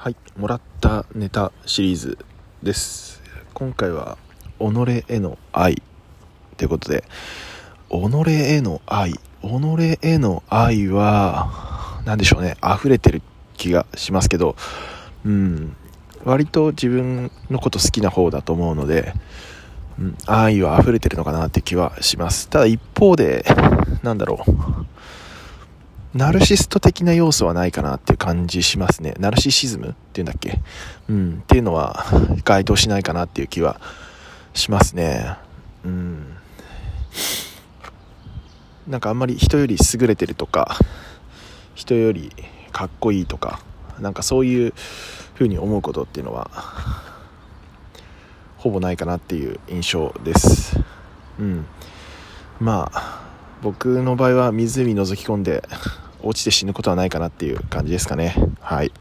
はいもらったネタシリーズです。今回は己への愛ということで己への愛己への愛は何でしょうね溢れてる気がしますけどうん割と自分のこと好きな方だと思うので、うん、愛は溢れてるのかなって気はします。ただ一方でなんだろうナルシスト的な要素はないかなっていう感じしますね。ナルシシズムっていうんだっけ？うん、っていうのは該当しないかなっていう気はしますね。うん。なんかあんまり人より優れてるとか、人よりかっこいいとか、なんかそういう風に思うことっていうのは、ほぼないかなっていう印象です。うん。まあ、僕の場合は湖覗き込んで落ちて死ぬことはないかなっていう感じですかね。はい。